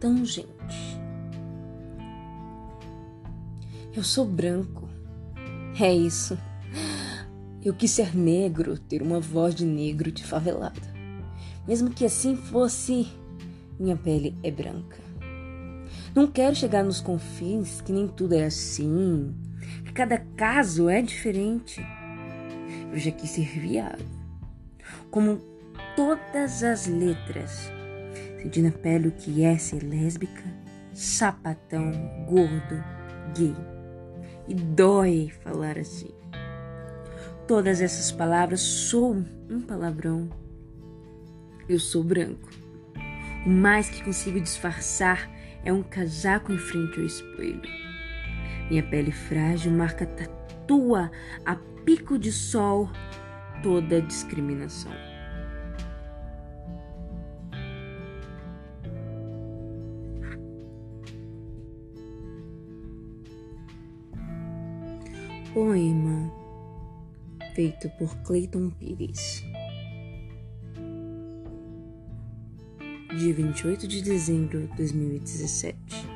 tangente. Eu sou branco. É isso. Eu quis ser negro, ter uma voz de negro de favelado. Mesmo que assim fosse, minha pele é branca. Não quero chegar nos confins que nem tudo é assim, que cada caso é diferente. Eu já quis ser viado. Como todas as letras. Senti na pele o que é ser lésbica, sapatão, gordo, gay. E dói falar assim. Todas essas palavras são um palavrão. Eu sou branco. O mais que consigo disfarçar é um casaco em frente ao espelho. Minha pele frágil marca tatua a pico de sol toda discriminação. Poema feito por Clayton Pires. Dia 28 de dezembro de 2017.